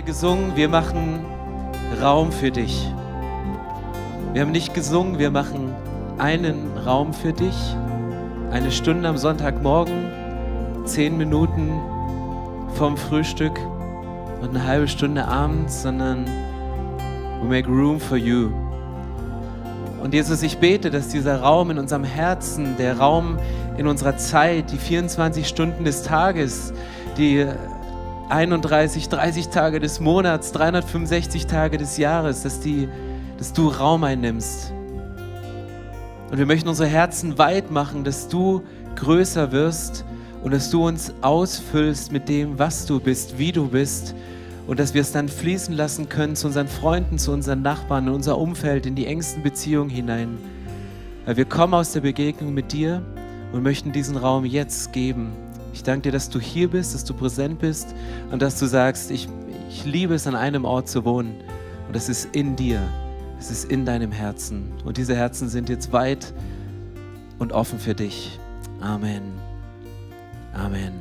gerade gesungen, wir machen Raum für dich. Wir haben nicht gesungen, wir machen einen Raum für dich. Eine Stunde am Sonntagmorgen, zehn Minuten vom Frühstück und eine halbe Stunde abends, sondern we make room for you. Und Jesus, ich bete, dass dieser Raum in unserem Herzen, der Raum in unserer Zeit, die 24 Stunden des Tages, die 31, 30 Tage des Monats, 365 Tage des Jahres, dass, die, dass du Raum einnimmst. Und wir möchten unsere Herzen weit machen, dass du größer wirst und dass du uns ausfüllst mit dem, was du bist, wie du bist und dass wir es dann fließen lassen können zu unseren Freunden, zu unseren Nachbarn, in unser Umfeld, in die engsten Beziehungen hinein. Weil wir kommen aus der Begegnung mit dir und möchten diesen Raum jetzt geben. Ich danke dir, dass du hier bist, dass du präsent bist und dass du sagst, ich, ich liebe es, an einem Ort zu wohnen. Und das ist in dir, es ist in deinem Herzen. Und diese Herzen sind jetzt weit und offen für dich. Amen. Amen.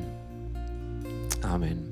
Amen.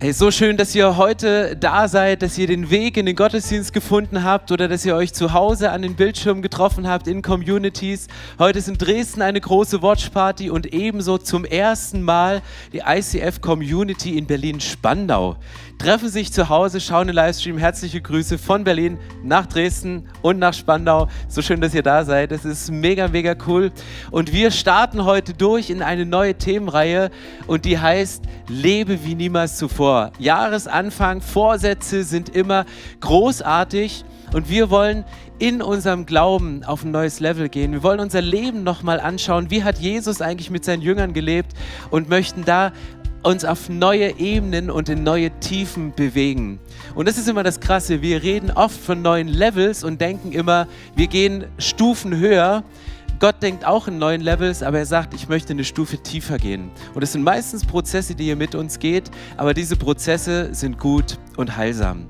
Hey, so schön, dass ihr heute da seid, dass ihr den Weg in den Gottesdienst gefunden habt oder dass ihr euch zu Hause an den Bildschirmen getroffen habt in Communities. Heute ist in Dresden eine große Watchparty und ebenso zum ersten Mal die ICF Community in Berlin-Spandau treffen sich zu Hause, schauen den Livestream. Herzliche Grüße von Berlin nach Dresden und nach Spandau. So schön, dass ihr da seid. Es ist mega, mega cool. Und wir starten heute durch in eine neue Themenreihe und die heißt Lebe wie niemals zuvor. Jahresanfang, Vorsätze sind immer großartig und wir wollen in unserem Glauben auf ein neues Level gehen. Wir wollen unser Leben nochmal anschauen. Wie hat Jesus eigentlich mit seinen Jüngern gelebt und möchten da uns auf neue Ebenen und in neue Tiefen bewegen. Und das ist immer das Krasse. Wir reden oft von neuen Levels und denken immer, wir gehen Stufen höher. Gott denkt auch in neuen Levels, aber er sagt, ich möchte eine Stufe tiefer gehen. Und es sind meistens Prozesse, die ihr mit uns geht, aber diese Prozesse sind gut und heilsam.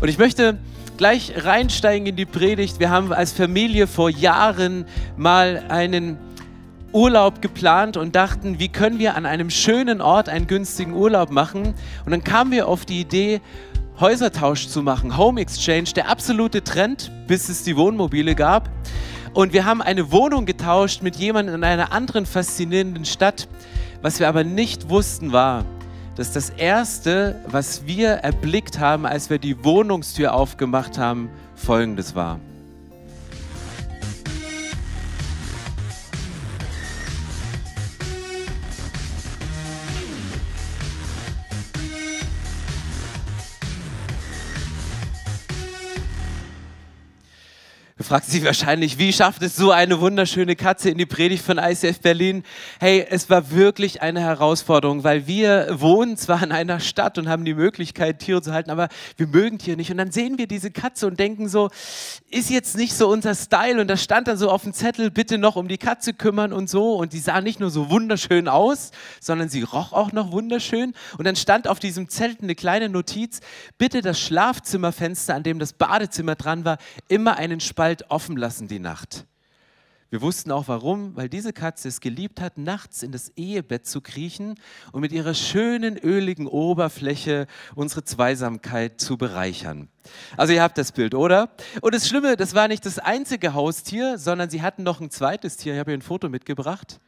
Und ich möchte gleich reinsteigen in die Predigt. Wir haben als Familie vor Jahren mal einen Urlaub geplant und dachten, wie können wir an einem schönen Ort einen günstigen Urlaub machen. Und dann kamen wir auf die Idee, Häusertausch zu machen, Home Exchange, der absolute Trend, bis es die Wohnmobile gab. Und wir haben eine Wohnung getauscht mit jemandem in einer anderen faszinierenden Stadt. Was wir aber nicht wussten war, dass das Erste, was wir erblickt haben, als wir die Wohnungstür aufgemacht haben, folgendes war. Fragt sich wahrscheinlich, wie schafft es so eine wunderschöne Katze in die Predigt von ICF Berlin? Hey, es war wirklich eine Herausforderung, weil wir wohnen zwar in einer Stadt und haben die Möglichkeit, Tiere zu halten, aber wir mögen Tiere nicht. Und dann sehen wir diese Katze und denken so, ist jetzt nicht so unser Style. Und da stand dann so auf dem Zettel, bitte noch um die Katze kümmern und so. Und die sah nicht nur so wunderschön aus, sondern sie roch auch noch wunderschön. Und dann stand auf diesem Zettel eine kleine Notiz, bitte das Schlafzimmerfenster, an dem das Badezimmer dran war, immer einen Spalt offen lassen die Nacht. Wir wussten auch warum, weil diese Katze es geliebt hat, nachts in das Ehebett zu kriechen und mit ihrer schönen, öligen Oberfläche unsere Zweisamkeit zu bereichern. Also ihr habt das Bild, oder? Und das Schlimme, das war nicht das einzige Haustier, sondern sie hatten noch ein zweites Tier. Ich habe hier ein Foto mitgebracht.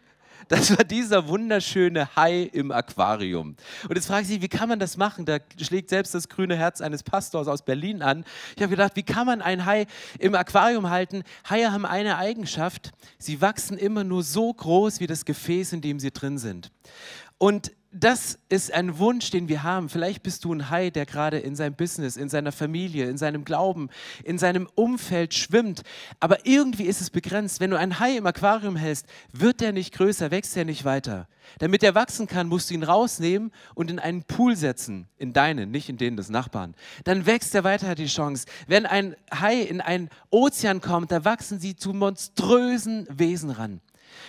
Das war dieser wunderschöne Hai im Aquarium. Und jetzt frage ich sich, wie kann man das machen? Da schlägt selbst das grüne Herz eines Pastors aus Berlin an. Ich habe gedacht, wie kann man ein Hai im Aquarium halten? Haie haben eine Eigenschaft, sie wachsen immer nur so groß wie das Gefäß, in dem sie drin sind. Und das ist ein Wunsch, den wir haben. Vielleicht bist du ein Hai, der gerade in seinem Business, in seiner Familie, in seinem Glauben, in seinem Umfeld schwimmt. Aber irgendwie ist es begrenzt. Wenn du einen Hai im Aquarium hältst, wird der nicht größer, wächst er nicht weiter. Damit er wachsen kann, musst du ihn rausnehmen und in einen Pool setzen. In deinen, nicht in den des Nachbarn. Dann wächst er weiter, hat die Chance. Wenn ein Hai in einen Ozean kommt, da wachsen sie zu monströsen Wesen ran.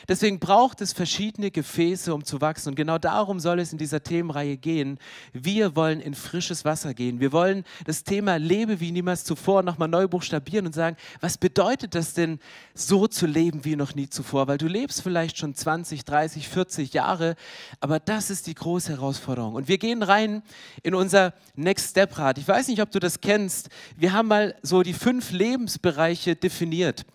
Deswegen braucht es verschiedene Gefäße, um zu wachsen. Und genau darum soll es in dieser Themenreihe gehen. Wir wollen in frisches Wasser gehen. Wir wollen das Thema Lebe wie niemals zuvor nochmal neu buchstabieren und sagen, was bedeutet das denn, so zu leben wie noch nie zuvor? Weil du lebst vielleicht schon 20, 30, 40 Jahre, aber das ist die große Herausforderung. Und wir gehen rein in unser Next Step Rat. Ich weiß nicht, ob du das kennst. Wir haben mal so die fünf Lebensbereiche definiert.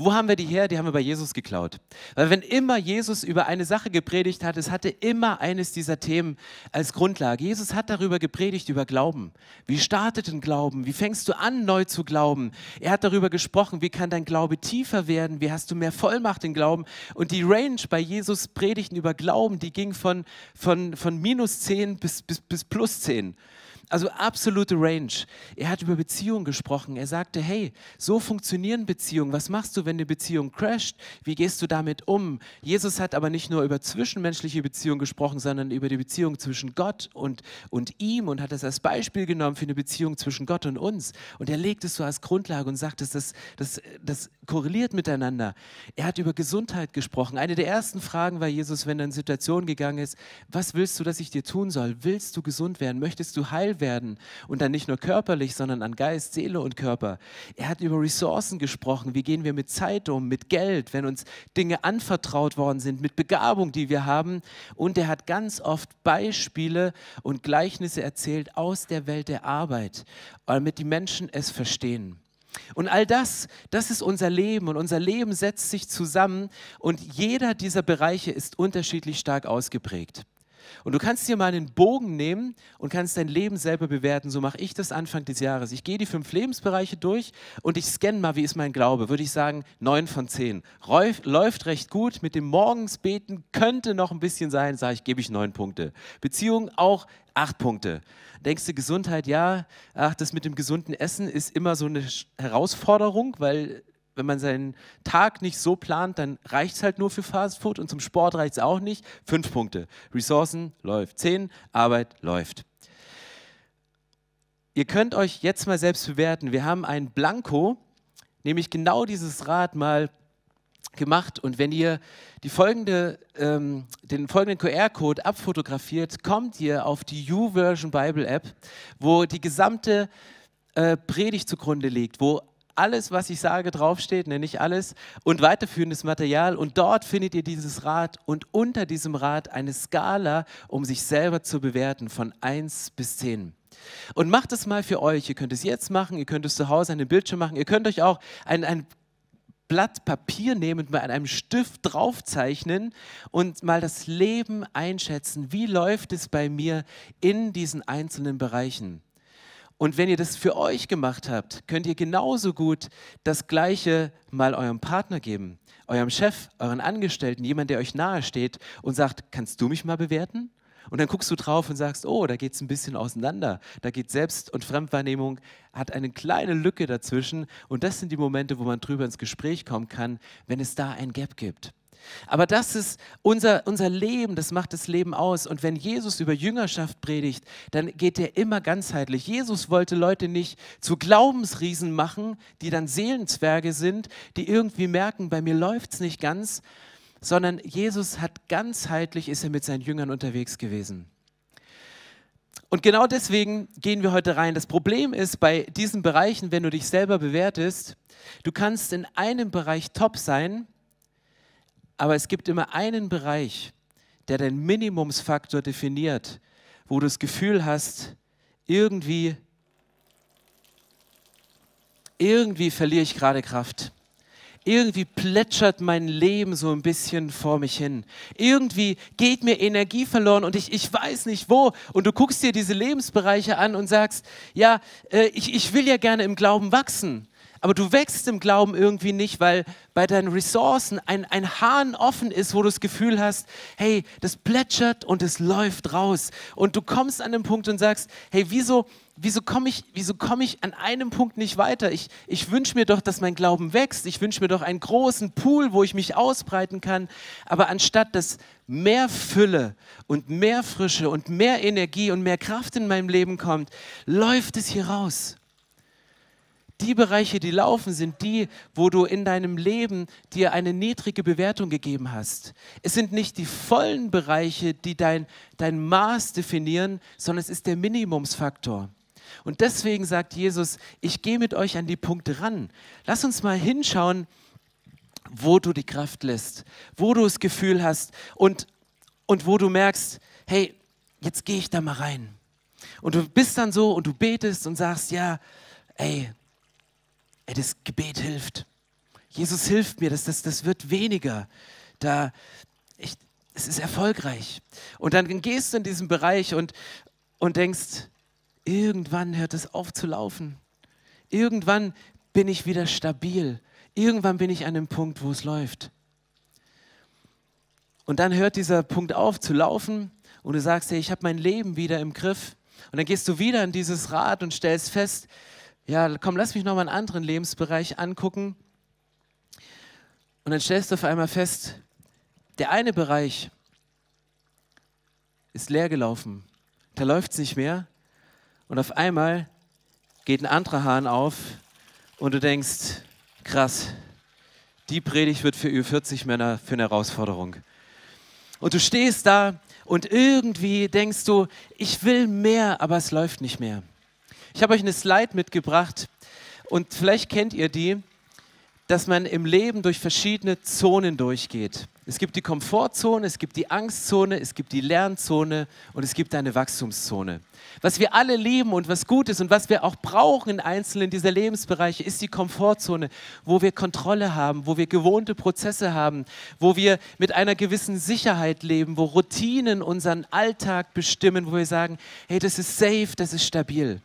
Wo haben wir die her? Die haben wir bei Jesus geklaut. Weil wenn immer Jesus über eine Sache gepredigt hat, es hatte immer eines dieser Themen als Grundlage. Jesus hat darüber gepredigt, über Glauben. Wie startet ein Glauben? Wie fängst du an, neu zu glauben? Er hat darüber gesprochen, wie kann dein Glaube tiefer werden? Wie hast du mehr Vollmacht im Glauben? Und die Range bei Jesus Predigten über Glauben, die ging von, von, von minus 10 bis, bis, bis plus 10. Also absolute Range. Er hat über Beziehungen gesprochen. Er sagte, hey, so funktionieren Beziehungen. Was machst du, wenn eine Beziehung crasht? Wie gehst du damit um? Jesus hat aber nicht nur über zwischenmenschliche Beziehungen gesprochen, sondern über die Beziehung zwischen Gott und, und ihm und hat das als Beispiel genommen für eine Beziehung zwischen Gott und uns. Und er legt es so als Grundlage und sagt, das, das, das, das korreliert miteinander. Er hat über Gesundheit gesprochen. Eine der ersten Fragen war Jesus, wenn er in Situationen gegangen ist, was willst du, dass ich dir tun soll? Willst du gesund werden? Möchtest du heil werden und dann nicht nur körperlich, sondern an Geist, Seele und Körper. Er hat über Ressourcen gesprochen. Wie gehen wir mit Zeit um, mit Geld, wenn uns Dinge anvertraut worden sind, mit Begabung, die wir haben. Und er hat ganz oft Beispiele und Gleichnisse erzählt aus der Welt der Arbeit, damit die Menschen es verstehen. Und all das, das ist unser Leben und unser Leben setzt sich zusammen und jeder dieser Bereiche ist unterschiedlich stark ausgeprägt. Und du kannst dir mal einen Bogen nehmen und kannst dein Leben selber bewerten. So mache ich das Anfang des Jahres. Ich gehe die fünf Lebensbereiche durch und ich scanne mal, wie ist mein Glaube. Würde ich sagen, neun von zehn. Läuft recht gut. Mit dem Morgensbeten könnte noch ein bisschen sein, sage ich, gebe ich neun Punkte. Beziehung auch acht Punkte. Denkst du, Gesundheit, ja, ach, das mit dem gesunden Essen ist immer so eine Herausforderung, weil wenn man seinen Tag nicht so plant, dann reicht es halt nur für Fast Food und zum Sport reicht es auch nicht. Fünf Punkte. Ressourcen läuft. Zehn, Arbeit läuft. Ihr könnt euch jetzt mal selbst bewerten. Wir haben ein Blanko, nämlich genau dieses Rad mal gemacht. Und wenn ihr folgende, ähm, den folgenden QR-Code abfotografiert, kommt ihr auf die YouVersion Bible App, wo die gesamte äh, Predigt zugrunde liegt, wo alles, was ich sage, draufsteht, nenne ich alles, und weiterführendes Material. Und dort findet ihr dieses Rad und unter diesem Rad eine Skala, um sich selber zu bewerten von 1 bis 10. Und macht es mal für euch. Ihr könnt es jetzt machen, ihr könnt es zu Hause an dem Bildschirm machen, ihr könnt euch auch ein, ein Blatt Papier nehmen und mal an einem Stift draufzeichnen und mal das Leben einschätzen. Wie läuft es bei mir in diesen einzelnen Bereichen? Und wenn ihr das für euch gemacht habt, könnt ihr genauso gut das Gleiche mal eurem Partner geben, eurem Chef, euren Angestellten, jemand, der euch nahe steht und sagt, kannst du mich mal bewerten? Und dann guckst du drauf und sagst, oh, da geht es ein bisschen auseinander. Da geht Selbst- und Fremdwahrnehmung, hat eine kleine Lücke dazwischen. Und das sind die Momente, wo man drüber ins Gespräch kommen kann, wenn es da ein Gap gibt. Aber das ist unser, unser Leben, das macht das Leben aus. Und wenn Jesus über Jüngerschaft predigt, dann geht er immer ganzheitlich. Jesus wollte Leute nicht zu Glaubensriesen machen, die dann Seelenzwerge sind, die irgendwie merken, bei mir läuft es nicht ganz, sondern Jesus hat ganzheitlich, ist er mit seinen Jüngern unterwegs gewesen. Und genau deswegen gehen wir heute rein. Das Problem ist bei diesen Bereichen, wenn du dich selber bewertest, du kannst in einem Bereich top sein, aber es gibt immer einen Bereich, der den Minimumsfaktor definiert, wo du das Gefühl hast, irgendwie, irgendwie verliere ich gerade Kraft. Irgendwie plätschert mein Leben so ein bisschen vor mich hin. Irgendwie geht mir Energie verloren und ich, ich weiß nicht wo. Und du guckst dir diese Lebensbereiche an und sagst, ja, äh, ich, ich will ja gerne im Glauben wachsen. Aber du wächst im Glauben irgendwie nicht, weil bei deinen Ressourcen ein, ein Hahn offen ist, wo du das Gefühl hast, hey, das plätschert und es läuft raus. Und du kommst an den Punkt und sagst, hey, wieso, wieso komme ich, komm ich an einem Punkt nicht weiter? Ich, ich wünsche mir doch, dass mein Glauben wächst. Ich wünsche mir doch einen großen Pool, wo ich mich ausbreiten kann. Aber anstatt dass mehr Fülle und mehr Frische und mehr Energie und mehr Kraft in meinem Leben kommt, läuft es hier raus Die Bereiche, die laufen, sind die, wo du in deinem Leben dir eine niedrige Bewertung gegeben hast. Es sind nicht die vollen Bereiche, die dein, dein Maß definieren, sondern es ist der Minimumsfaktor. Und deswegen sagt Jesus, ich gehe mit euch an die Punkte ran. Lass uns mal hinschauen, wo du die Kraft lässt, wo du das Gefühl hast und, und wo du merkst, hey, jetzt gehe ich da mal rein. Und du bist dann so und du betest und sagst, ja, ey, ey das Gebet hilft. Jesus hilft mir, das, das, das wird weniger. Da, ich, es ist erfolgreich. Und dann gehst du in diesen Bereich und, und denkst, irgendwann hört es auf zu laufen. Irgendwann bin ich wieder stabil. Irgendwann bin ich an dem Punkt, wo es läuft. Und dann hört dieser Punkt auf zu laufen und du sagst, hey, ich habe mein Leben wieder im Griff. Und dann gehst du wieder in dieses Rad und stellst fest, ja, komm, lass mich nochmal einen anderen Lebensbereich angucken. Und dann stellst du auf einmal fest, der eine Bereich ist leer gelaufen. Da läuft es nicht mehr. Und auf einmal geht ein anderer Hahn auf und du denkst, krass, die Predigt wird für Ü40 Männer für eine Herausforderung. Und du stehst da und irgendwie denkst du, ich will mehr, aber es läuft nicht mehr. Ich habe euch eine Slide mitgebracht und vielleicht kennt ihr die, dass man im Leben durch verschiedene Zonen durchgeht. Es gibt die Komfortzone, es gibt die Angstzone, es gibt die Lernzone und es gibt eine Wachstumszone. Was wir alle lieben und was gut ist und was wir auch brauchen in einzelnen dieser Lebensbereiche, ist die Komfortzone, wo wir Kontrolle haben, wo wir gewohnte Prozesse haben, wo wir mit einer gewissen Sicherheit leben, wo Routinen unseren Alltag bestimmen, wo wir sagen, hey, das ist safe, das ist stabil.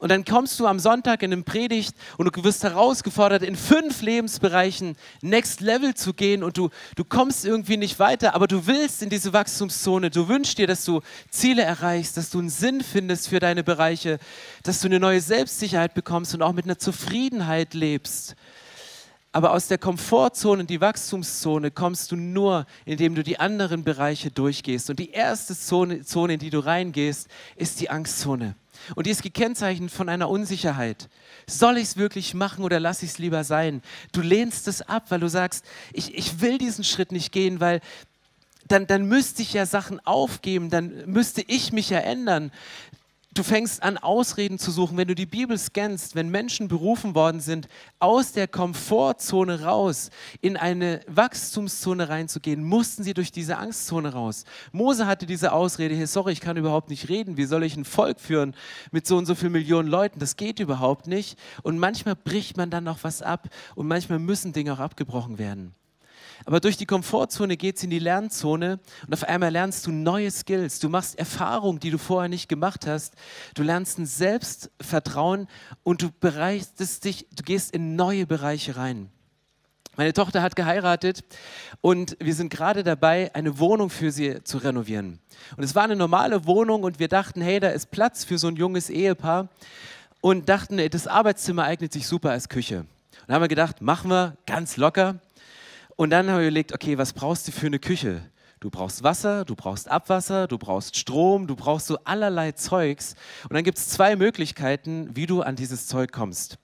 Und dann kommst du am Sonntag in eine Predigt und du wirst herausgefordert, in fünf Lebensbereichen Next Level zu gehen und du, du kommst irgendwie nicht weiter, aber du willst in diese Wachstumszone. Du wünschst dir, dass du Ziele erreichst, dass du einen Sinn findest für deine Bereiche, dass du eine neue Selbstsicherheit bekommst und auch mit einer Zufriedenheit lebst. Aber aus der Komfortzone in die Wachstumszone kommst du nur, indem du die anderen Bereiche durchgehst. Und die erste Zone, Zone in die du reingehst, ist die Angstzone. Und die ist gekennzeichnet von einer Unsicherheit. Soll ich es wirklich machen oder lasse ich es lieber sein? Du lehnst es ab, weil du sagst, ich, ich will diesen Schritt nicht gehen, weil dann, dann müsste ich ja Sachen aufgeben, dann müsste ich mich ja ändern. Du fängst an, Ausreden zu suchen. Wenn du die Bibel scannst, wenn Menschen berufen worden sind, aus der Komfortzone raus, in eine Wachstumszone reinzugehen, mussten sie durch diese Angstzone raus. Mose hatte diese Ausrede, hey, sorry, ich kann überhaupt nicht reden. Wie soll ich ein Volk führen mit so und so vielen Millionen Leuten? Das geht überhaupt nicht. Und manchmal bricht man dann noch was ab und manchmal müssen Dinge auch abgebrochen werden. Aber durch die Komfortzone geht es in die Lernzone und auf einmal lernst du neue Skills. Du machst Erfahrungen, die du vorher nicht gemacht hast. Du lernst ein Selbstvertrauen und du bereitest dich, du gehst in neue Bereiche rein. Meine Tochter hat geheiratet und wir sind gerade dabei, eine Wohnung für sie zu renovieren. Und es war eine normale Wohnung und wir dachten, hey, da ist Platz für so ein junges Ehepaar und dachten, das Arbeitszimmer eignet sich super als Küche. Und haben wir gedacht, machen wir ganz locker. Und dann haben wir überlegt, okay, was brauchst du für eine Küche? Du brauchst Wasser, du brauchst Abwasser, du brauchst Strom, du brauchst so allerlei Zeugs. Und dann gibt es zwei Möglichkeiten, wie du an dieses Zeug kommst.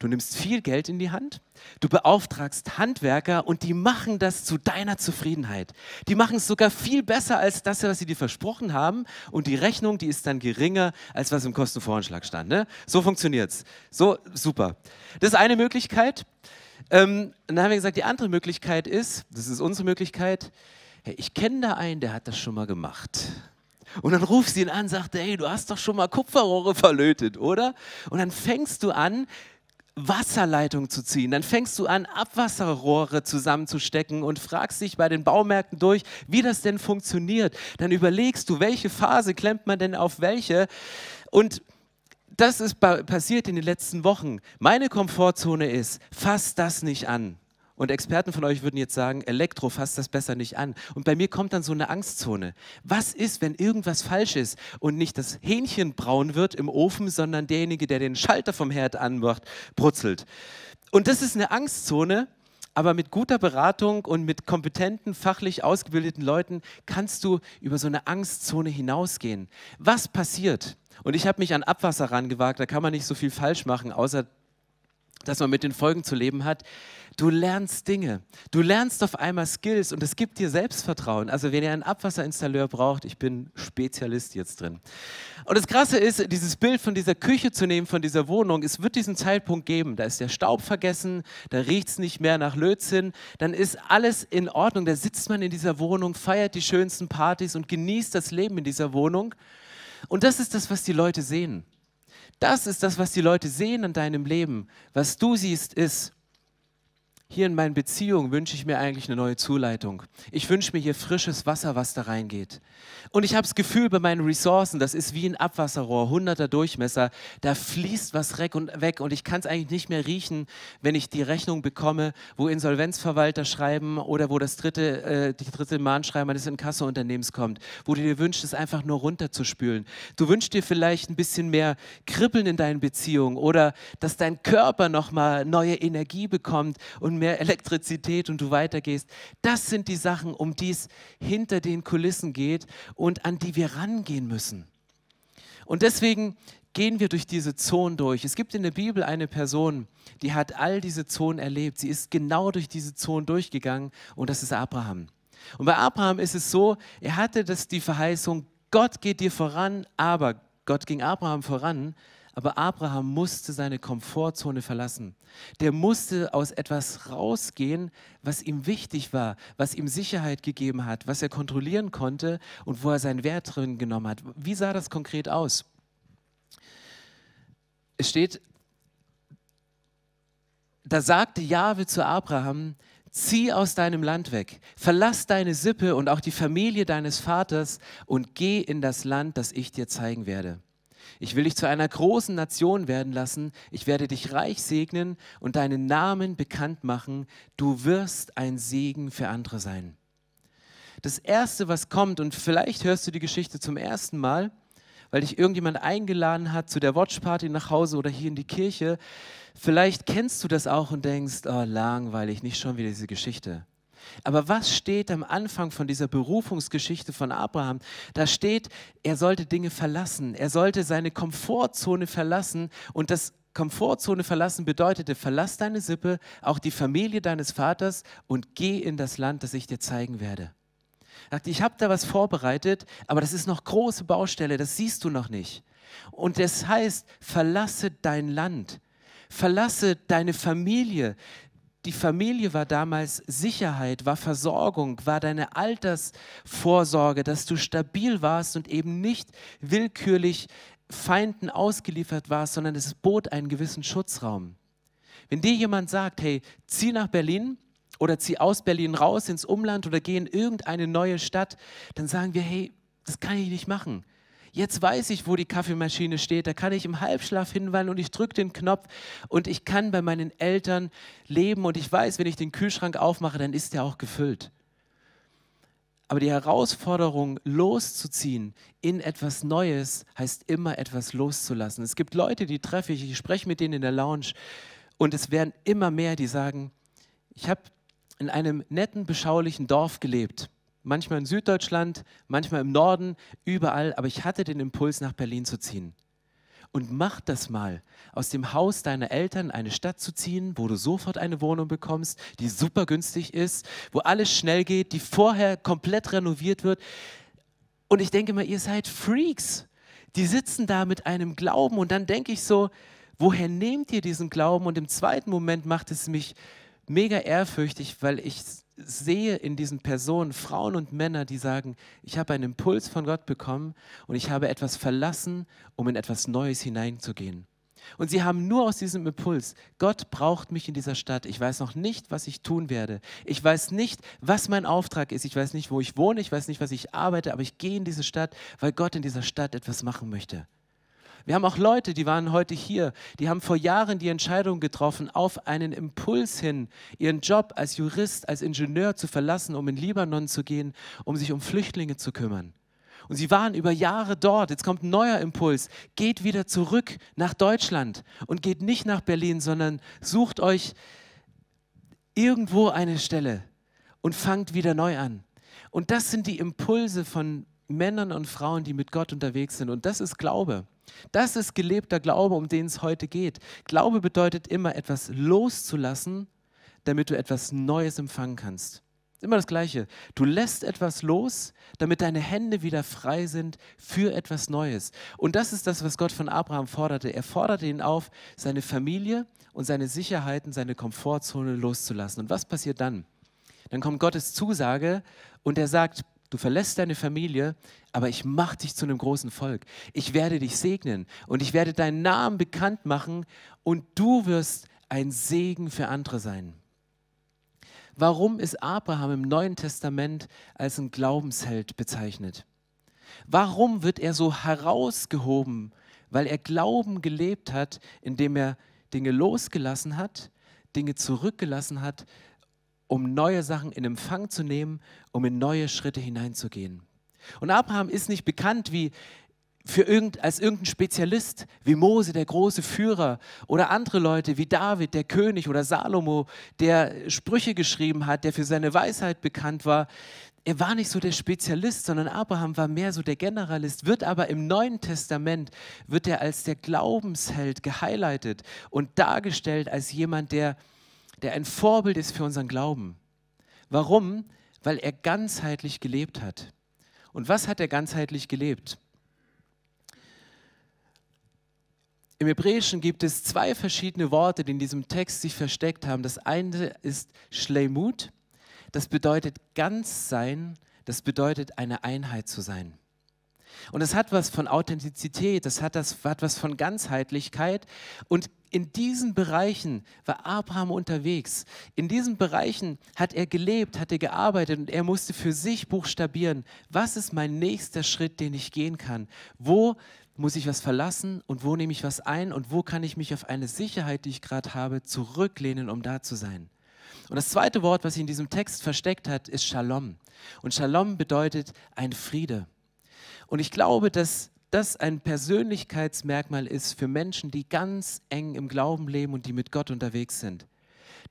Du nimmst viel Geld in die Hand, du beauftragst Handwerker und die machen das zu deiner Zufriedenheit. Die machen es sogar viel besser als das, was sie dir versprochen haben und die Rechnung, die ist dann geringer, als was im Kostenvoranschlag stand. Ne? So funktioniert es. So, super. Das ist eine Möglichkeit. Ähm, dann haben wir gesagt, die andere Möglichkeit ist, das ist unsere Möglichkeit, hey, ich kenne da einen, der hat das schon mal gemacht. Und dann rufst du ihn an und sagst, hey, du hast doch schon mal Kupferrohre verlötet, oder? Und dann fängst du an, Wasserleitungen zu ziehen. Dann fängst du an, Abwasserrohre zusammenzustecken und fragst dich bei den Baumärkten durch, wie das denn funktioniert. Dann überlegst du, welche Phase klemmt man denn auf welche. Und das ist passiert in den letzten Wochen. Meine Komfortzone ist, fass das nicht an. Und Experten von euch würden jetzt sagen, Elektro, fasst das besser nicht an. Und bei mir kommt dann so eine Angstzone. Was ist, wenn irgendwas falsch ist und nicht das Hähnchen braun wird im Ofen, sondern derjenige, der den Schalter vom Herd anmacht, brutzelt? Und das ist eine Angstzone, aber mit guter Beratung und mit kompetenten, fachlich ausgebildeten Leuten kannst du über so eine Angstzone hinausgehen. Was passiert? Und ich habe mich an Abwasser rangewagt, da kann man nicht so viel falsch machen, außer dass man mit den Folgen zu leben hat. Du lernst Dinge. Du lernst auf einmal Skills und es gibt dir Selbstvertrauen. Also wenn ihr einen Abwasserinstalleur braucht, ich bin Spezialist jetzt drin. Und das Krasse ist, dieses Bild von dieser Küche zu nehmen, von dieser Wohnung, es wird diesen Zeitpunkt geben. Da ist der Staub vergessen, da riecht es nicht mehr nach Lötzinn, dann ist alles in Ordnung. Da sitzt man in dieser Wohnung, feiert die schönsten Partys und genießt das Leben in dieser Wohnung. Und das ist das, was die Leute sehen. Das ist das, was die Leute sehen an deinem Leben. Was du siehst, ist, hier in meinen Beziehungen wünsche ich mir eigentlich eine neue Zuleitung. Ich wünsche mir hier frisches Wasser, was da reingeht. Und ich habe das Gefühl, bei meinen Ressourcen, das ist wie ein Abwasserrohr, 100er Durchmesser, da fließt was weg und ich kann es eigentlich nicht mehr riechen, wenn ich die Rechnung bekomme, wo Insolvenzverwalter schreiben oder wo das dritte, äh, die dritte Mahnschreiben eines Inkassounternehmens kommt, wo du dir wünschst, es einfach nur runterzuspülen. Du wünschst dir vielleicht ein bisschen mehr Kribbeln in deinen Beziehungen oder dass dein Körper nochmal neue Energie bekommt und mehr Elektrizität und du weitergehst. Das sind die Sachen, um die es hinter den Kulissen geht und an die wir rangehen müssen. Und deswegen gehen wir durch diese Zonen durch. Es gibt in der Bibel eine Person, die hat all diese Zonen erlebt. Sie ist genau durch diese Zonen durchgegangen und das ist Abraham. Und bei Abraham ist es so, er hatte das die Verheißung, Gott geht dir voran, aber Gott ging Abraham voran, aber Abraham musste seine Komfortzone verlassen. Der musste aus etwas rausgehen, was ihm wichtig war, was ihm Sicherheit gegeben hat, was er kontrollieren konnte und wo er seinen Wert drin genommen hat. Wie sah das konkret aus? Es steht, da sagte Jahwe zu Abraham, zieh aus deinem Land weg, verlass deine Sippe und auch die Familie deines Vaters und geh in das Land, das ich dir zeigen werde. Ich will dich zu einer großen Nation werden lassen. Ich werde dich reich segnen und deinen Namen bekannt machen. Du wirst ein Segen für andere sein. Das Erste, was kommt, und vielleicht hörst du die Geschichte zum ersten Mal, weil dich irgendjemand eingeladen hat zu der Watchparty nach Hause oder hier in die Kirche. Vielleicht kennst du das auch und denkst, oh, langweilig, nicht schon wieder diese Geschichte. Aber was steht am Anfang von dieser Berufungsgeschichte von Abraham? Da steht, er sollte Dinge verlassen, er sollte seine Komfortzone verlassen und das Komfortzone verlassen bedeutete, verlass deine Sippe, auch die Familie deines Vaters und geh in das Land, das ich dir zeigen werde. Ich habe da was vorbereitet, aber das ist noch große Baustelle, das siehst du noch nicht. Und das heißt, verlasse dein Land, verlasse deine Familie, die Familie war damals Sicherheit, war Versorgung, war deine Altersvorsorge, dass du stabil warst und eben nicht willkürlich Feinden ausgeliefert warst, sondern es bot einen gewissen Schutzraum. Wenn dir jemand sagt, hey, zieh nach Berlin oder zieh aus Berlin raus ins Umland oder geh in irgendeine neue Stadt, dann sagen wir, hey, das kann ich nicht machen. Jetzt weiß ich, wo die Kaffeemaschine steht. Da kann ich im Halbschlaf hinweilen und ich drücke den Knopf und ich kann bei meinen Eltern leben und ich weiß, wenn ich den Kühlschrank aufmache, dann ist der auch gefüllt. Aber die Herausforderung, loszuziehen in etwas Neues, heißt immer etwas loszulassen. Es gibt Leute, die treffe ich, ich spreche mit denen in der Lounge und es werden immer mehr, die sagen, ich habe in einem netten, beschaulichen Dorf gelebt manchmal in Süddeutschland, manchmal im Norden, überall, aber ich hatte den Impuls, nach Berlin zu ziehen. Und mach das mal, aus dem Haus deiner Eltern eine Stadt zu ziehen, wo du sofort eine Wohnung bekommst, die super günstig ist, wo alles schnell geht, die vorher komplett renoviert wird. Und ich denke mal, ihr seid Freaks. Die sitzen da mit einem Glauben und dann denke ich so, woher nehmt ihr diesen Glauben? Und im zweiten Moment macht es mich mega ehrfürchtig, weil ich sehe in diesen Personen Frauen und Männer, die sagen, ich habe einen Impuls von Gott bekommen und ich habe etwas verlassen, um in etwas Neues hineinzugehen. Und sie haben nur aus diesem Impuls, Gott braucht mich in dieser Stadt. Ich weiß noch nicht, was ich tun werde. Ich weiß nicht, was mein Auftrag ist. Ich weiß nicht, wo ich wohne. Ich weiß nicht, was ich arbeite. Aber ich gehe in diese Stadt, weil Gott in dieser Stadt etwas machen möchte. Wir haben auch Leute, die waren heute hier, die haben vor Jahren die Entscheidung getroffen, auf einen Impuls hin, ihren Job als Jurist, als Ingenieur zu verlassen, um in Libanon zu gehen, um sich um Flüchtlinge zu kümmern. Und sie waren über Jahre dort. Jetzt kommt ein neuer Impuls. Geht wieder zurück nach Deutschland und geht nicht nach Berlin, sondern sucht euch irgendwo eine Stelle und fangt wieder neu an. Und das sind die Impulse von Männern und Frauen, die mit Gott unterwegs sind. Und das ist Glaube. Das ist gelebter Glaube, um den es heute geht. Glaube bedeutet immer etwas loszulassen, damit du etwas Neues empfangen kannst. Immer das Gleiche. Du lässt etwas los, damit deine Hände wieder frei sind für etwas Neues. Und das ist das, was Gott von Abraham forderte. Er forderte ihn auf, seine Familie und seine Sicherheiten, seine Komfortzone loszulassen. Und was passiert dann? Dann kommt Gottes Zusage und er sagt, du verlässt deine Familie, aber ich mache dich zu einem großen Volk. Ich werde dich segnen und ich werde deinen Namen bekannt machen und du wirst ein Segen für andere sein. Warum ist Abraham im Neuen Testament als ein Glaubensheld bezeichnet? Warum wird er so herausgehoben? Weil er Glauben gelebt hat, indem er Dinge losgelassen hat, Dinge zurückgelassen hat, um neue Sachen in Empfang zu nehmen, um in neue Schritte hineinzugehen. Und Abraham ist nicht bekannt wie für irgend, als irgendein Spezialist wie Mose, der große Führer, oder andere Leute wie David, der König, oder Salomo, der Sprüche geschrieben hat, der für seine Weisheit bekannt war. Er war nicht so der Spezialist, sondern Abraham war mehr so der Generalist, wird aber im Neuen Testament, wird er als der Glaubensheld gehighlightet und dargestellt als jemand, der, der ein Vorbild ist für unseren Glauben. Warum? Weil er ganzheitlich gelebt hat. Und was hat er ganzheitlich gelebt? Im Hebräischen gibt es zwei verschiedene Worte, die in diesem Text sich versteckt haben. Das eine ist Schleimut, das bedeutet ganz sein, das bedeutet eine Einheit zu sein. Und es hat was von Authentizität, das hat, das hat was von Ganzheitlichkeit. Und in diesen Bereichen war Abraham unterwegs. In diesen Bereichen hat er gelebt, hat er gearbeitet und er musste für sich buchstabieren, was ist mein nächster Schritt, den ich gehen kann? Wo muss ich was verlassen und wo nehme ich was ein und wo kann ich mich auf eine Sicherheit, die ich gerade habe, zurücklehnen, um da zu sein? Und das zweite Wort, was sich in diesem Text versteckt hat, ist Shalom. Und Shalom bedeutet ein Friede. Und ich glaube, dass das ein Persönlichkeitsmerkmal ist für Menschen, die ganz eng im Glauben leben und die mit Gott unterwegs sind.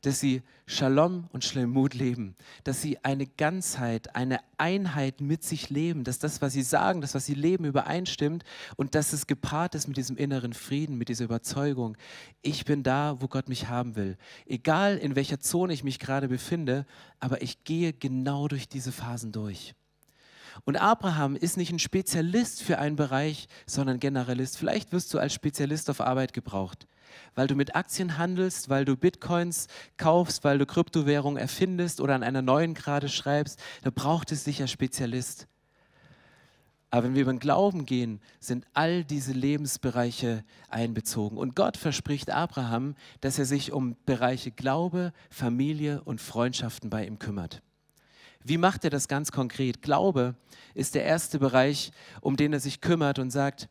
Dass sie Shalom und Schlemut leben, dass sie eine Ganzheit, eine Einheit mit sich leben, dass das, was sie sagen, das, was sie leben, übereinstimmt und dass es gepaart ist mit diesem inneren Frieden, mit dieser Überzeugung, ich bin da, wo Gott mich haben will. Egal in welcher Zone ich mich gerade befinde, aber ich gehe genau durch diese Phasen durch. Und Abraham ist nicht ein Spezialist für einen Bereich, sondern Generalist. Vielleicht wirst du als Spezialist auf Arbeit gebraucht, weil du mit Aktien handelst, weil du Bitcoins kaufst, weil du Kryptowährungen erfindest oder an einer neuen gerade schreibst. Da braucht es sicher Spezialist. Aber wenn wir über den Glauben gehen, sind all diese Lebensbereiche einbezogen. Und Gott verspricht Abraham, dass er sich um Bereiche Glaube, Familie und Freundschaften bei ihm kümmert. Wie macht er das ganz konkret? Glaube ist der erste Bereich, um den er sich kümmert und sagt,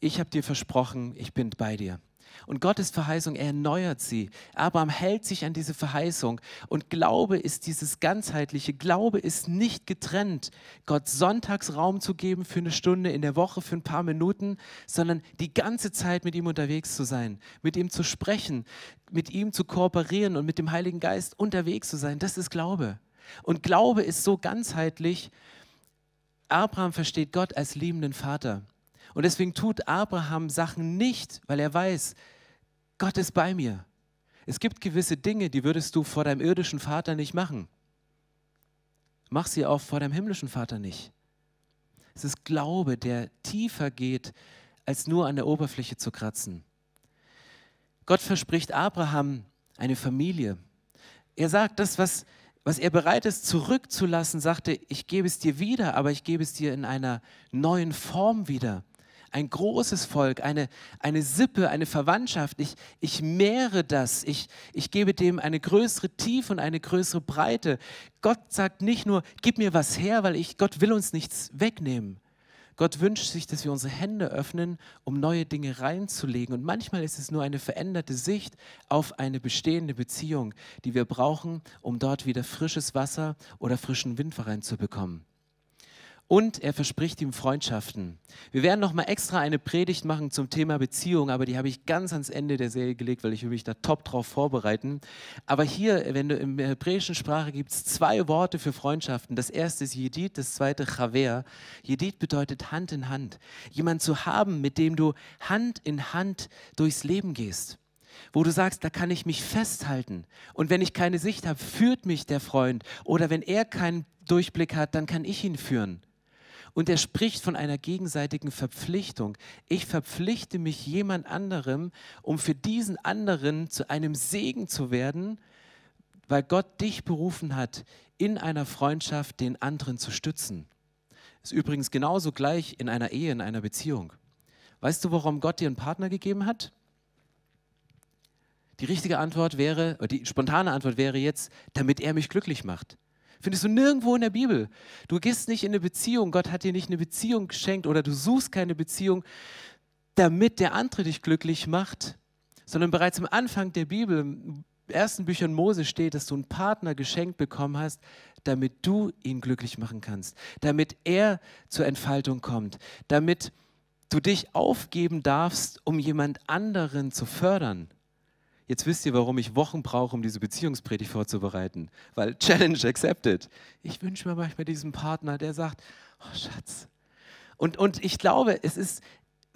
ich habe dir versprochen, ich bin bei dir. Und Gottes Verheißung, er erneuert sie. Abraham hält sich an diese Verheißung. Und Glaube ist dieses ganzheitliche. Glaube ist nicht getrennt, Gott sonntags Raum zu geben für eine Stunde in der Woche, für ein paar Minuten, sondern die ganze Zeit mit ihm unterwegs zu sein, mit ihm zu sprechen, mit ihm zu kooperieren und mit dem Heiligen Geist unterwegs zu sein. Das ist Glaube. Und Glaube ist so ganzheitlich. Abraham versteht Gott als liebenden Vater. Und deswegen tut Abraham Sachen nicht, weil er weiß, Gott ist bei mir. Es gibt gewisse Dinge, die würdest du vor deinem irdischen Vater nicht machen. Mach sie auch vor deinem himmlischen Vater nicht. Es ist Glaube, der tiefer geht, als nur an der Oberfläche zu kratzen. Gott verspricht Abraham eine Familie. Er sagt, das, was was er bereit ist zurückzulassen, sagte, ich gebe es dir wieder, aber ich gebe es dir in einer neuen Form wieder. Ein großes Volk, eine, eine Sippe, eine Verwandtschaft. Ich, ich mehre das. Ich, ich gebe dem eine größere Tiefe und eine größere Breite. Gott sagt nicht nur, gib mir was her, weil ich, Gott will uns nichts wegnehmen. Gott wünscht sich, dass wir unsere Hände öffnen, um neue Dinge reinzulegen. Und manchmal ist es nur eine veränderte Sicht auf eine bestehende Beziehung, die wir brauchen, um dort wieder frisches Wasser oder frischen Wind reinzubekommen. Und er verspricht ihm Freundschaften. Wir werden noch mal extra eine Predigt machen zum Thema Beziehung, aber die habe ich ganz ans Ende der Serie gelegt, weil ich will mich da top drauf vorbereiten. Aber hier, wenn du in der hebräischen Sprache gibt es zwei Worte für Freundschaften. Das erste ist Jedid, das zweite Chaver. Jedid bedeutet Hand in Hand. Jemand zu haben, mit dem du Hand in Hand durchs Leben gehst wo du sagst, da kann ich mich festhalten. Und wenn ich keine Sicht habe, führt mich der Freund. Oder wenn er keinen Durchblick hat, dann kann ich ihn führen. Und er spricht von einer gegenseitigen Verpflichtung. Ich verpflichte mich jemand anderem, um für diesen anderen zu einem Segen zu werden, weil Gott dich berufen hat, in einer Freundschaft den anderen zu stützen. Ist übrigens genauso gleich in einer Ehe, in einer Beziehung. Weißt du, warum Gott dir einen Partner gegeben hat? Die richtige Antwort wäre, oder die spontane Antwort wäre jetzt, damit er mich glücklich macht. Findest du nirgendwo in der Bibel. Du gehst nicht in eine Beziehung, Gott hat dir nicht eine Beziehung geschenkt oder du suchst keine Beziehung, damit der andere dich glücklich macht, sondern bereits am Anfang der Bibel, im ersten Büchern Mose steht, dass du einen Partner geschenkt bekommen hast, damit du ihn glücklich machen kannst, damit er zur Entfaltung kommt, damit du dich aufgeben darfst, um jemand anderen zu fördern. Jetzt wisst ihr, warum ich Wochen brauche, um diese Beziehungspredigt vorzubereiten. Weil Challenge accepted. Ich wünsche mir manchmal diesen Partner, der sagt, oh Schatz. Und, und ich glaube, es ist,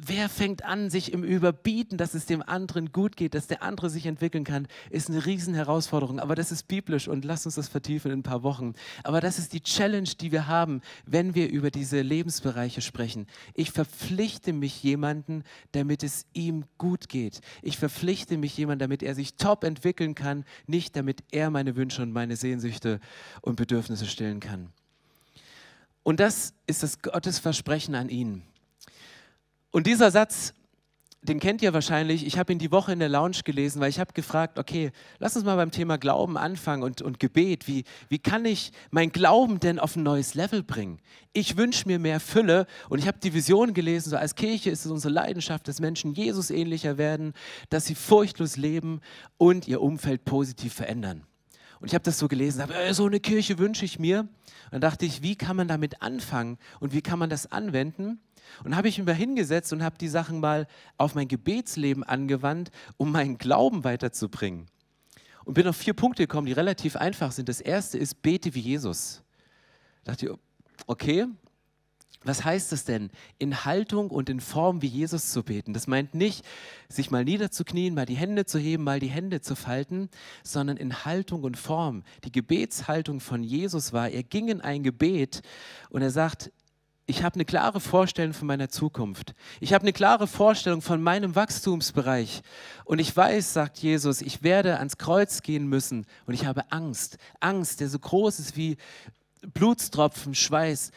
wer fängt an, sich im Überbieten, dass es dem anderen gut geht, dass der andere sich entwickeln kann, ist eine Riesenherausforderung. Aber das ist biblisch und lass uns das vertiefen in ein paar Wochen. Aber das ist die Challenge, die wir haben, wenn wir über diese Lebensbereiche sprechen. Ich verpflichte mich jemanden, damit es ihm gut geht. Ich verpflichte mich jemanden, damit er sich top entwickeln kann, nicht damit er meine Wünsche und meine Sehnsüchte und Bedürfnisse stillen kann. Und das ist das Gottesversprechen an ihn. Und dieser Satz, den kennt ihr wahrscheinlich. Ich habe ihn die Woche in der Lounge gelesen, weil ich habe gefragt, okay, lass uns mal beim Thema Glauben anfangen und, und Gebet. Wie, wie kann ich mein Glauben denn auf ein neues Level bringen? Ich wünsche mir mehr Fülle und ich habe die Vision gelesen, so als Kirche ist es unsere Leidenschaft, dass Menschen Jesus ähnlicher werden, dass sie furchtlos leben und ihr Umfeld positiv verändern. Und ich habe das so gelesen, habe, äh, so eine Kirche wünsche ich mir. Und dann dachte ich, wie kann man damit anfangen und wie kann man das anwenden? Und habe ich mich mal hingesetzt und habe die Sachen mal auf mein Gebetsleben angewandt, um meinen Glauben weiterzubringen. Und bin auf vier Punkte gekommen, die relativ einfach sind. Das erste ist, bete wie Jesus. Da dachte ich, okay, was heißt das denn, in Haltung und in Form wie Jesus zu beten? Das meint nicht, sich mal niederzuknien, mal die Hände zu heben, mal die Hände zu falten, sondern in Haltung und Form. Die Gebetshaltung von Jesus war, er ging in ein Gebet und er sagt, ich habe eine klare Vorstellung von meiner Zukunft. Ich habe eine klare Vorstellung von meinem Wachstumsbereich. Und ich weiß, sagt Jesus, ich werde ans Kreuz gehen müssen. Und ich habe Angst. Angst, der so groß ist wie Blutstropfen, Schweiß.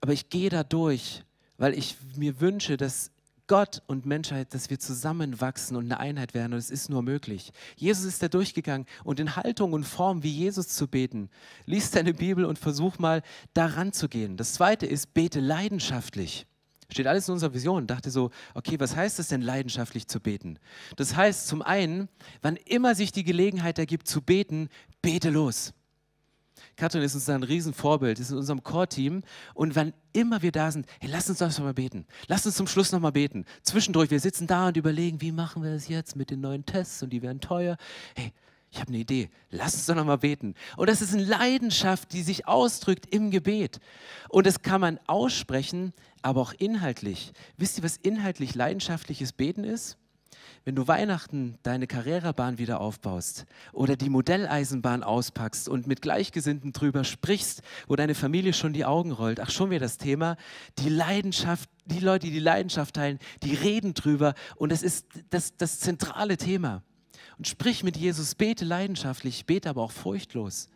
Aber ich gehe da durch, weil ich mir wünsche, dass Gott und Menschheit, dass wir zusammenwachsen und eine Einheit werden. Und es ist nur möglich. Jesus ist da durchgegangen und in Haltung und Form wie Jesus zu beten. Lies deine Bibel und versuch mal daran zu gehen. Das zweite ist, bete leidenschaftlich. Steht alles in unserer Vision. Dachte so, okay, was heißt es denn, leidenschaftlich zu beten? Das heißt zum einen, wann immer sich die Gelegenheit ergibt zu beten, bete los. Katrin ist uns ein Riesenvorbild, ist in unserem Core-Team. Und wann immer wir da sind, hey, lass uns doch mal beten. Lass uns zum Schluss noch mal beten. Zwischendurch, wir sitzen da und überlegen, wie machen wir das jetzt mit den neuen Tests und die werden teuer. Hey, ich habe eine Idee, lass uns doch noch mal beten. Und das ist eine Leidenschaft, die sich ausdrückt im Gebet. Und das kann man aussprechen, aber auch inhaltlich. Wisst ihr, was inhaltlich leidenschaftliches Beten ist? Wenn du Weihnachten deine Carrera-Bahn wieder aufbaust oder die Modelleisenbahn auspackst und mit Gleichgesinnten drüber sprichst, wo deine Familie schon die Augen rollt, ach schon wieder das Thema, die Leidenschaft, die Leute, die die Leidenschaft teilen, die reden drüber und das ist das, das zentrale Thema. Und sprich mit Jesus, bete leidenschaftlich, bete aber auch furchtlos.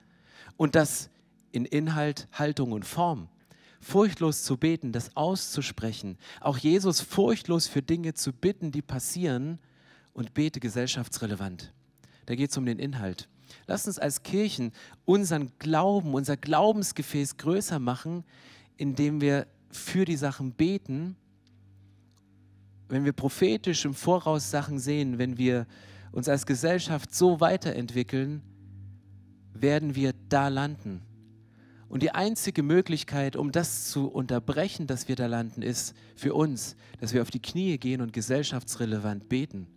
Und das in Inhalt, Haltung und Form furchtlos zu beten, das auszusprechen, auch Jesus furchtlos für Dinge zu bitten, die passieren, und bete gesellschaftsrelevant. Da geht es um den Inhalt. Lass uns als Kirchen unseren Glauben, unser Glaubensgefäß größer machen, indem wir für die Sachen beten. Wenn wir prophetisch im Voraus Sachen sehen, wenn wir uns als Gesellschaft so weiterentwickeln, werden wir da landen. Und die einzige Möglichkeit, um das zu unterbrechen, dass wir da landen, ist für uns, dass wir auf die Knie gehen und gesellschaftsrelevant beten.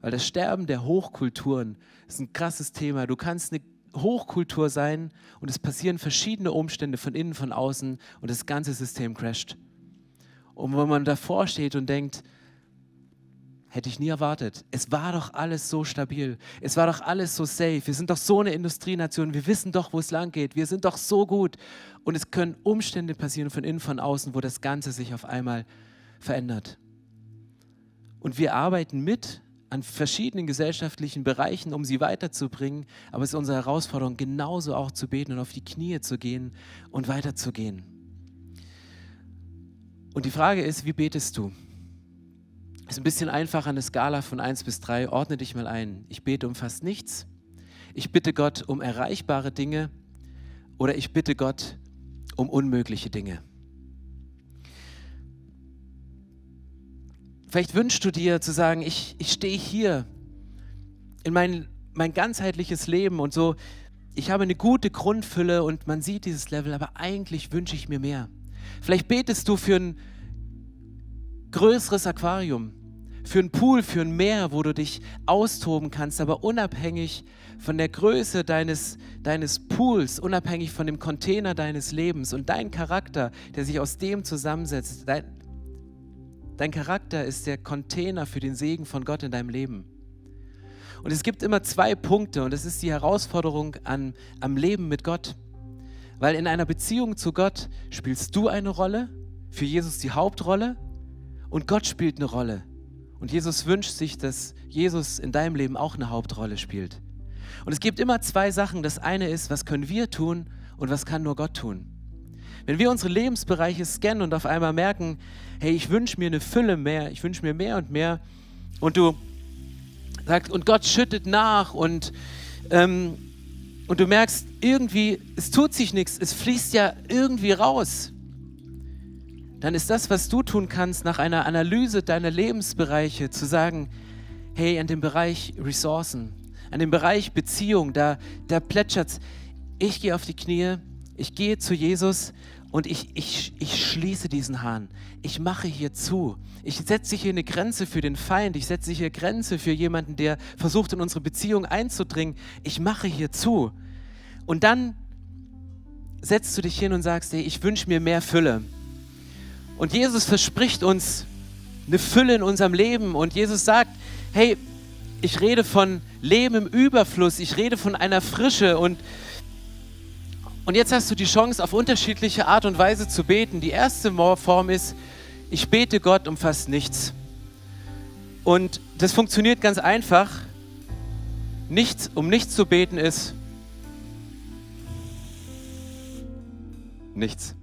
Weil das Sterben der Hochkulturen ist ein krasses Thema. Du kannst eine Hochkultur sein und es passieren verschiedene Umstände von innen, von außen und das ganze System crasht. Und wenn man davor steht und denkt, hätte ich nie erwartet. Es war doch alles so stabil. Es war doch alles so safe. Wir sind doch so eine Industrienation. Wir wissen doch, wo es lang geht. Wir sind doch so gut. Und es können Umstände passieren von innen, von außen, wo das Ganze sich auf einmal verändert. Und wir arbeiten mit an verschiedenen gesellschaftlichen Bereichen, um sie weiterzubringen. Aber es ist unsere Herausforderung, genauso auch zu beten und auf die Knie zu gehen und weiterzugehen. Und die Frage ist, wie betest du? Ist ein bisschen einfacher eine Skala von 1 bis 3. Ordne dich mal ein. Ich bete um fast nichts. Ich bitte Gott um erreichbare Dinge oder ich bitte Gott um unmögliche Dinge. Vielleicht wünschst du dir zu sagen, ich, ich stehe hier in mein, mein ganzheitliches Leben und so, ich habe eine gute Grundfülle und man sieht dieses Level, aber eigentlich wünsche ich mir mehr. Vielleicht betest du für ein größeres Aquarium, für einen Pool, für ein Meer, wo du dich austoben kannst, aber unabhängig von der Größe deines, deines Pools, unabhängig von dem Container deines Lebens und dein Charakter, der sich aus dem zusammensetzt, dein, Dein Charakter ist der Container für den Segen von Gott in deinem Leben. Und es gibt immer zwei Punkte und das ist die Herausforderung an, am Leben mit Gott. Weil in einer Beziehung zu Gott spielst du eine Rolle, für Jesus die Hauptrolle und Gott spielt eine Rolle. Und Jesus wünscht sich, dass Jesus in deinem Leben auch eine Hauptrolle spielt. Und es gibt immer zwei Sachen. Das eine ist, was können wir tun und was kann nur Gott tun. Wenn wir unsere Lebensbereiche scannen und auf einmal merken, hey, ich wünsche mir eine Fülle mehr, ich wünsche mir mehr und mehr, und du sagst, und Gott schüttet nach und, ähm, und du merkst, irgendwie, es tut sich nichts, es fließt ja irgendwie raus, dann ist das, was du tun kannst, nach einer Analyse deiner Lebensbereiche zu sagen, hey, an dem Bereich Ressourcen, an dem Bereich Beziehung, da, da plätschert's. Ich gehe auf die Knie, ich gehe zu Jesus und ich, ich, ich schließe diesen Hahn. Ich mache hier zu. Ich setze hier eine Grenze für den Feind. Ich setze hier Grenze für jemanden, der versucht, in unsere Beziehung einzudringen. Ich mache hier zu. Und dann setzt du dich hin und sagst, hey, ich wünsche mir mehr Fülle. Und Jesus verspricht uns eine Fülle in unserem Leben. Und Jesus sagt, hey, ich rede von Leben im Überfluss. Ich rede von einer Frische und und jetzt hast du die Chance, auf unterschiedliche Art und Weise zu beten. Die erste Form ist, ich bete Gott um fast nichts. Und das funktioniert ganz einfach. Nichts, um nichts zu beten ist nichts.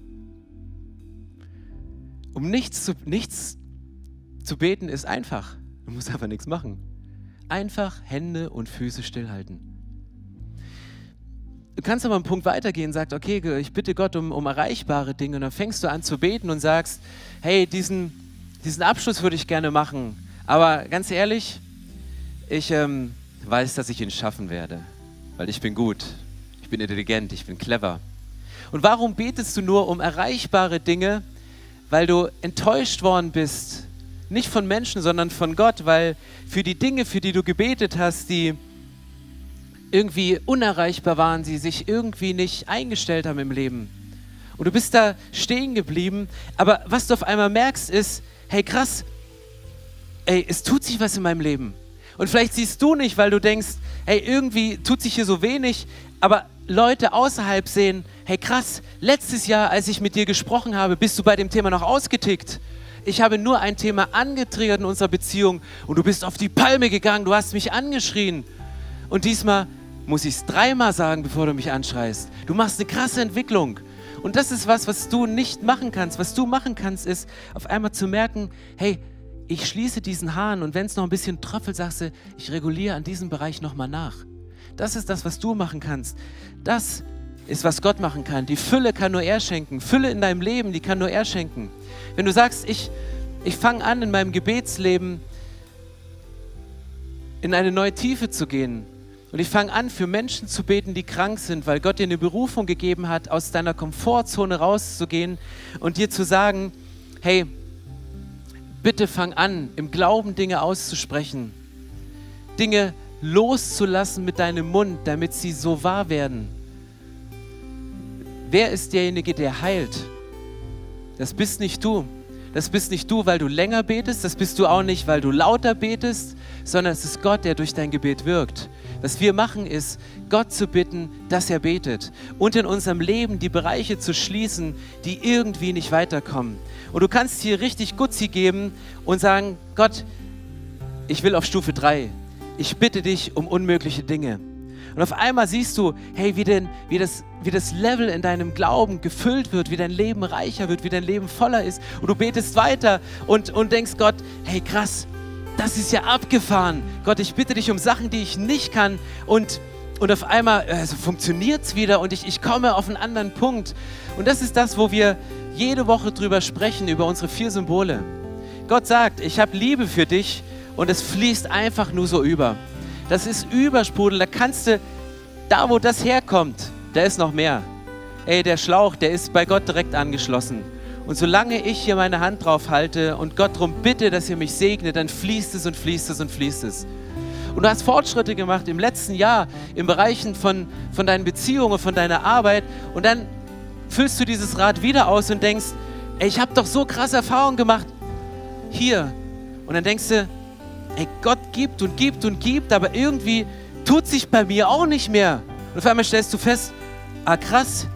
Um nichts zu, nichts zu beten ist einfach. Du musst einfach nichts machen. Einfach Hände und Füße stillhalten. Du kannst aber einen Punkt weitergehen und sagst, okay, ich bitte Gott um, um erreichbare Dinge. Und dann fängst du an zu beten und sagst, hey, diesen, diesen Abschluss würde ich gerne machen. Aber ganz ehrlich, ich ähm, weiß, dass ich ihn schaffen werde, weil ich bin gut, ich bin intelligent, ich bin clever. Und warum betest du nur um erreichbare Dinge? Weil du enttäuscht worden bist, nicht von Menschen, sondern von Gott, weil für die Dinge, für die du gebetet hast, die irgendwie unerreichbar waren, sie sich irgendwie nicht eingestellt haben im Leben. Und du bist da stehen geblieben, aber was du auf einmal merkst ist, hey krass, ey, es tut sich was in meinem Leben. Und vielleicht siehst du nicht, weil du denkst, hey, irgendwie tut sich hier so wenig, aber Leute außerhalb sehen, hey krass, letztes Jahr, als ich mit dir gesprochen habe, bist du bei dem Thema noch ausgetickt. Ich habe nur ein Thema angetriggert in unserer Beziehung und du bist auf die Palme gegangen, du hast mich angeschrien. Und diesmal muss ich es dreimal sagen, bevor du mich anschreist. Du machst eine krasse Entwicklung. Und das ist was, was du nicht machen kannst. Was du machen kannst, ist auf einmal zu merken, hey, ich schließe diesen Hahn und wenn es noch ein bisschen tröpfelt, sagst du, ich reguliere an diesem Bereich nochmal nach. Das ist das, was du machen kannst. Das ist, was Gott machen kann. Die Fülle kann nur er schenken. Fülle in deinem Leben, die kann nur er schenken. Wenn du sagst, ich, ich fange an, in meinem Gebetsleben in eine neue Tiefe zu gehen, Und ich fange an, für Menschen zu beten, die krank sind, weil Gott dir eine Berufung gegeben hat, aus deiner Komfortzone rauszugehen und dir zu sagen, hey, bitte fang an, im Glauben Dinge auszusprechen, Dinge loszulassen mit deinem Mund, damit sie so wahr werden. Wer ist derjenige, der heilt? Das bist nicht du. Das bist nicht du, weil du länger betest, das bist du auch nicht, weil du lauter betest, sondern es ist Gott, der durch dein Gebet wirkt. Was wir machen, ist, Gott zu bitten, dass er betet und in unserem Leben die Bereiche zu schließen, die irgendwie nicht weiterkommen. Und du kannst hier richtig Gutzi geben und sagen, Gott, ich will auf Stufe 3. Ich bitte dich um unmögliche Dinge. Und auf einmal siehst du, hey, wie, denn, wie, das, wie das Level in deinem Glauben gefüllt wird, wie dein Leben reicher wird, wie dein Leben voller ist. Und du betest weiter und, und denkst, Gott, hey, krass, das ist ja abgefahren. Gott, ich bitte dich um Sachen, die ich nicht kann. Und, und auf einmal also funktioniert es wieder und ich, ich komme auf einen anderen Punkt. Und das ist das, wo wir jede Woche drüber sprechen, über unsere vier Symbole. Gott sagt, ich habe Liebe für dich und es fließt einfach nur so über. Das ist Übersprudel. Da kannst du, da wo das herkommt, da ist noch mehr. Ey, der Schlauch, der ist bei Gott direkt angeschlossen. Und solange ich hier meine Hand drauf halte und Gott darum bitte, dass er mich segnet, dann fließt es und fließt es und fließt es. Und du hast Fortschritte gemacht im letzten Jahr im Bereichen von, von deinen Beziehungen, von deiner Arbeit. Und dann füllst du dieses Rad wieder aus und denkst, ey, ich habe doch so krasse Erfahrungen gemacht. Hier. Und dann denkst du, ey, Gott gibt und gibt und gibt, aber irgendwie tut sich bei mir auch nicht mehr. Und auf einmal stellst du fest, ah krass,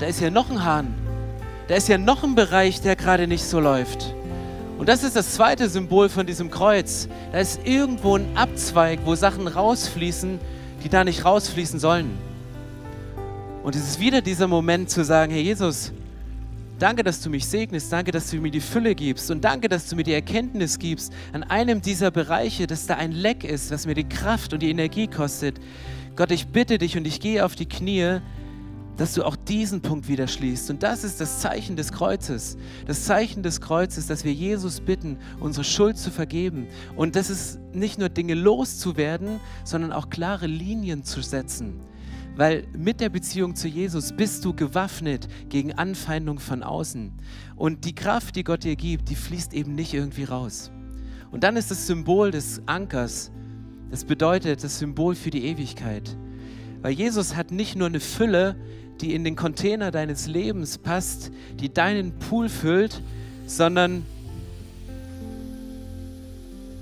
da ist ja noch ein Hahn. Da ist ja noch ein Bereich, der gerade nicht so läuft. Und das ist das zweite Symbol von diesem Kreuz. Da ist irgendwo ein Abzweig, wo Sachen rausfließen, die da nicht rausfließen sollen. Und es ist wieder dieser Moment zu sagen, Herr Jesus, danke, dass du mich segnest, danke, dass du mir die Fülle gibst und danke, dass du mir die Erkenntnis gibst an einem dieser Bereiche, dass da ein Leck ist, was mir die Kraft und die Energie kostet. Gott, ich bitte dich und ich gehe auf die Knie, dass du auch diesen Punkt wieder schließt. Und das ist das Zeichen des Kreuzes. Das Zeichen des Kreuzes, dass wir Jesus bitten, unsere Schuld zu vergeben. Und das ist nicht nur Dinge loszuwerden, sondern auch klare Linien zu setzen. Weil mit der Beziehung zu Jesus bist du gewaffnet gegen Anfeindung von außen. Und die Kraft, die Gott dir gibt, die fließt eben nicht irgendwie raus. Und dann ist das Symbol des Ankers, das bedeutet das Symbol für die Ewigkeit. Weil Jesus hat nicht nur eine Fülle, die in den Container deines Lebens passt, die deinen Pool füllt, sondern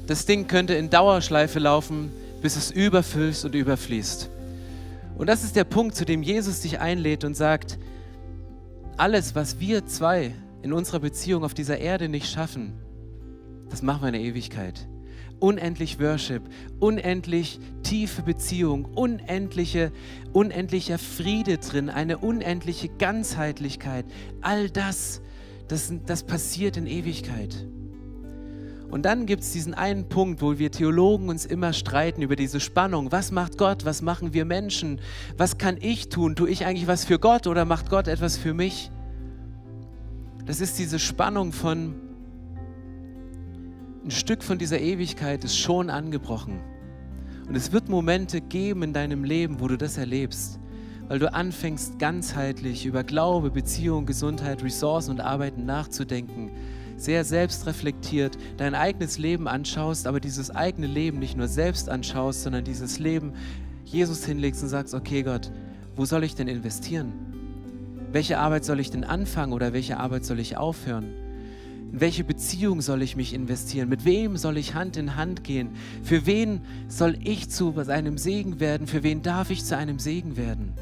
das Ding könnte in Dauerschleife laufen, bis es überfüllt und überfließt. Und das ist der Punkt, zu dem Jesus dich einlädt und sagt, alles, was wir zwei in unserer Beziehung auf dieser Erde nicht schaffen, das machen wir in der Ewigkeit unendlich Worship, unendlich tiefe Beziehung, unendliche, unendlicher Friede drin, eine unendliche Ganzheitlichkeit. All das, das, das passiert in Ewigkeit. Und dann gibt es diesen einen Punkt, wo wir Theologen uns immer streiten über diese Spannung. Was macht Gott? Was machen wir Menschen? Was kann ich tun? Tue ich eigentlich was für Gott oder macht Gott etwas für mich? Das ist diese Spannung von, ein Stück von dieser Ewigkeit ist schon angebrochen. Und es wird Momente geben in deinem Leben, wo du das erlebst, weil du anfängst ganzheitlich über Glaube, Beziehung, Gesundheit, Ressourcen und Arbeiten nachzudenken, sehr selbstreflektiert dein eigenes Leben anschaust, aber dieses eigene Leben nicht nur selbst anschaust, sondern dieses Leben Jesus hinlegst und sagst, okay Gott, wo soll ich denn investieren? Welche Arbeit soll ich denn anfangen oder welche Arbeit soll ich aufhören? In welche Beziehung soll ich mich investieren? Mit wem soll ich Hand in Hand gehen? Für wen soll ich zu einem Segen werden? Für wen darf ich zu einem Segen werden?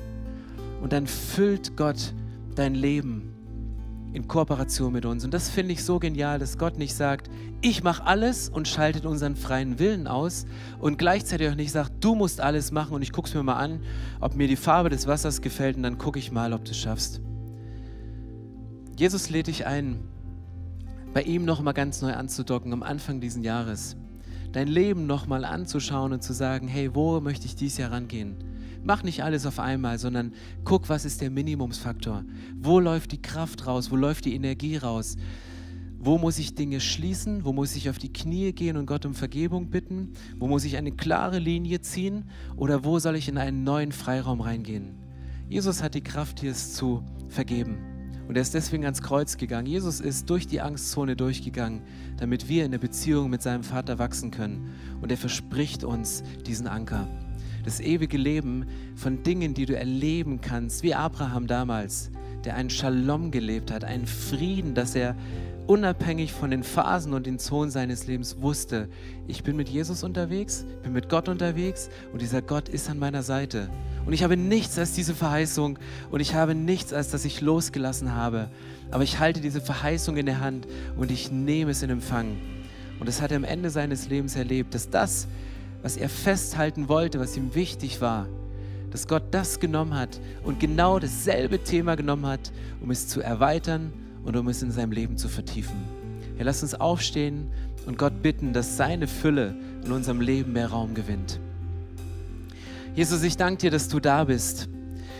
Und dann füllt Gott dein Leben in Kooperation mit uns. Und das finde ich so genial, dass Gott nicht sagt, ich mache alles und schaltet unseren freien Willen aus und gleichzeitig auch nicht sagt, du musst alles machen und ich gucke es mir mal an, ob mir die Farbe des Wassers gefällt und dann gucke ich mal, ob du es schaffst. Jesus lädt dich ein, bei ihm nochmal ganz neu anzudocken am Anfang dieses Jahres. Dein Leben nochmal anzuschauen und zu sagen, hey, wo möchte ich dieses Jahr rangehen? Mach nicht alles auf einmal, sondern guck, was ist der Minimumsfaktor? Wo läuft die Kraft raus? Wo läuft die Energie raus? wo muss ich Dinge schließen, wo muss ich auf die Knie gehen und Gott um Vergebung bitten, wo muss ich eine klare Linie ziehen oder wo soll ich in einen neuen Freiraum reingehen. Jesus hat die Kraft, hier es zu vergeben. Und er ist deswegen ans Kreuz gegangen. Jesus ist durch die Angstzone durchgegangen, damit wir in der Beziehung mit seinem Vater wachsen können. Und er verspricht uns diesen Anker. Das ewige Leben von Dingen, die du erleben kannst, wie Abraham damals, der einen Shalom gelebt hat, einen Frieden, dass er unabhängig von den Phasen und den Zonen seines Lebens wusste, ich bin mit Jesus unterwegs, bin mit Gott unterwegs und dieser Gott ist an meiner Seite. Und ich habe nichts als diese Verheißung und ich habe nichts als dass ich losgelassen habe. Aber ich halte diese Verheißung in der Hand und ich nehme es in Empfang. Und das hat er am Ende seines Lebens erlebt, dass das, was er festhalten wollte, was ihm wichtig war, dass Gott das genommen hat und genau dasselbe Thema genommen hat, um es zu erweitern und um es in seinem Leben zu vertiefen. Ja, lass uns aufstehen und Gott bitten, dass seine Fülle in unserem Leben mehr Raum gewinnt. Jesus, ich danke dir, dass du da bist.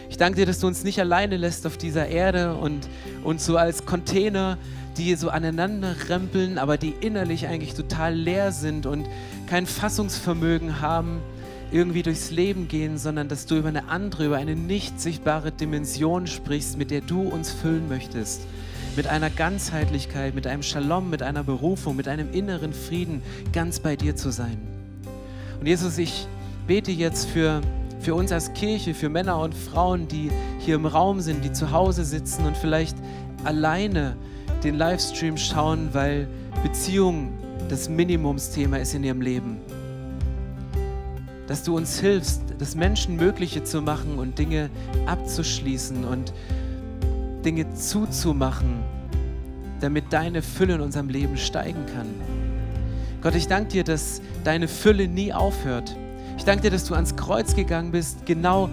Ich danke dir, dass du uns nicht alleine lässt auf dieser Erde und uns so als Container, die so aneinander rempeln, aber die innerlich eigentlich total leer sind und kein Fassungsvermögen haben, irgendwie durchs Leben gehen, sondern dass du über eine andere, über eine nicht sichtbare Dimension sprichst, mit der du uns füllen möchtest mit einer Ganzheitlichkeit, mit einem Shalom, mit einer Berufung, mit einem inneren Frieden ganz bei dir zu sein. Und Jesus, ich bete jetzt für, für uns als Kirche, für Männer und Frauen, die hier im Raum sind, die zu Hause sitzen und vielleicht alleine den Livestream schauen, weil Beziehung das Minimumsthema ist in ihrem Leben. Dass du uns hilfst, das Menschen Mögliche zu machen und Dinge abzuschließen und Dinge zuzumachen, damit deine Fülle in unserem Leben steigen kann. Gott, ich danke dir, dass deine Fülle nie aufhört. Ich danke dir, dass du ans Kreuz gegangen bist, genau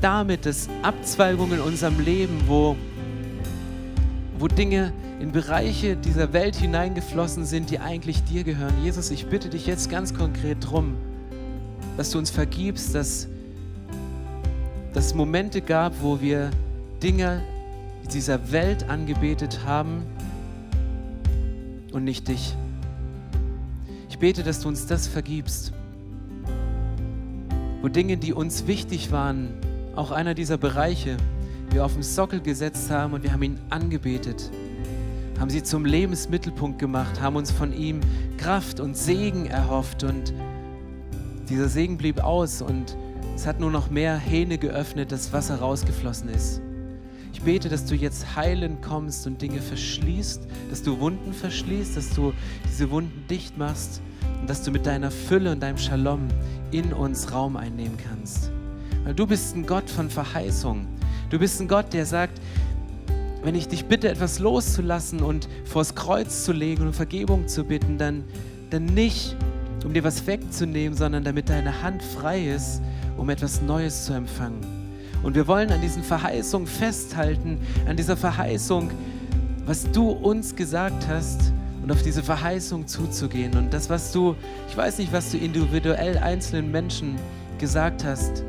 damit, dass Abzweigungen in unserem Leben, wo, wo Dinge in Bereiche dieser Welt hineingeflossen sind, die eigentlich dir gehören. Jesus, ich bitte dich jetzt ganz konkret darum, dass du uns vergibst, dass es Momente gab, wo wir Dinge dieser Welt angebetet haben und nicht dich. Ich bete, dass du uns das vergibst. Wo Dinge, die uns wichtig waren, auch einer dieser Bereiche, wir auf den Sockel gesetzt haben und wir haben ihn angebetet, haben sie zum Lebensmittelpunkt gemacht, haben uns von ihm Kraft und Segen erhofft und dieser Segen blieb aus und es hat nur noch mehr Hähne geöffnet, das Wasser rausgeflossen ist. Ich bete, dass du jetzt heilend kommst und Dinge verschließt, dass du Wunden verschließt, dass du diese Wunden dicht machst und dass du mit deiner Fülle und deinem Shalom in uns Raum einnehmen kannst. Weil du bist ein Gott von Verheißung. Du bist ein Gott, der sagt, wenn ich dich bitte, etwas loszulassen und vors Kreuz zu legen und Vergebung zu bitten, dann, dann nicht, um dir was wegzunehmen, sondern damit deine Hand frei ist, um etwas Neues zu empfangen. Und wir wollen an diesen Verheißungen festhalten, an dieser Verheißung, was du uns gesagt hast und auf diese Verheißung zuzugehen. Und das, was du, ich weiß nicht, was du individuell einzelnen Menschen gesagt hast,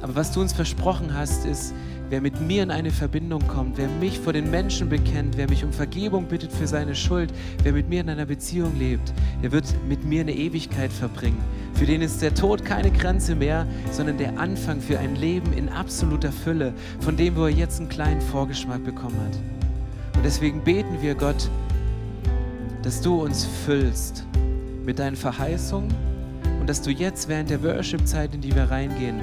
aber was du uns versprochen hast, ist, wer mit mir in eine Verbindung kommt, wer mich vor den Menschen bekennt, wer mich um Vergebung bittet für seine Schuld, wer mit mir in einer Beziehung lebt, der wird mit mir eine Ewigkeit verbringen. Für den ist der Tod keine Grenze mehr, sondern der Anfang für ein Leben in absoluter Fülle, von dem wo er jetzt einen kleinen Vorgeschmack bekommen hat. Und deswegen beten wir Gott, dass du uns füllst mit deinen Verheißungen und dass du jetzt während der Worship-Zeit, in die wir reingehen,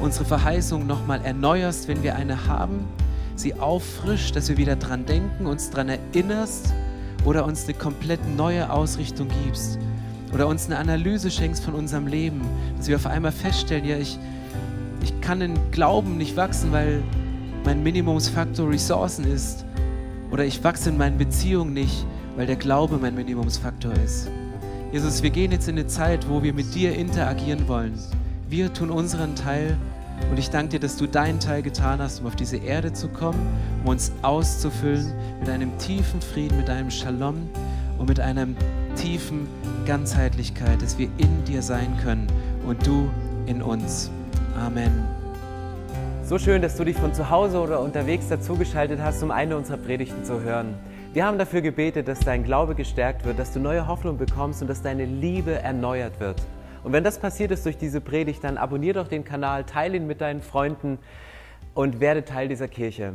unsere Verheißung nochmal erneuerst, wenn wir eine haben, sie auffrischt, dass wir wieder dran denken, uns daran erinnerst oder uns eine komplett neue Ausrichtung gibst oder uns eine Analyse schenkst von unserem Leben, dass wir auf einmal feststellen, ja, ich, ich kann in Glauben nicht wachsen, weil mein Minimumsfaktor Ressourcen ist. Oder ich wachse in meinen Beziehungen nicht, weil der Glaube mein Minimumsfaktor ist. Jesus, wir gehen jetzt in eine Zeit, wo wir mit dir interagieren wollen. Wir tun unseren Teil und ich danke dir, dass du deinen Teil getan hast, um auf diese Erde zu kommen, um uns auszufüllen mit einem tiefen Frieden, mit einem Shalom und mit einem tiefen Ganzheitlichkeit, dass wir in dir sein können und du in uns. Amen. So schön, dass du dich von zu Hause oder unterwegs dazugeschaltet hast, um eine unserer Predigten zu hören. Wir haben dafür gebetet, dass dein Glaube gestärkt wird, dass du neue Hoffnung bekommst und dass deine Liebe erneuert wird. Und wenn das passiert ist durch diese Predigt, dann abonniere doch den Kanal, teile ihn mit deinen Freunden und werde Teil dieser Kirche.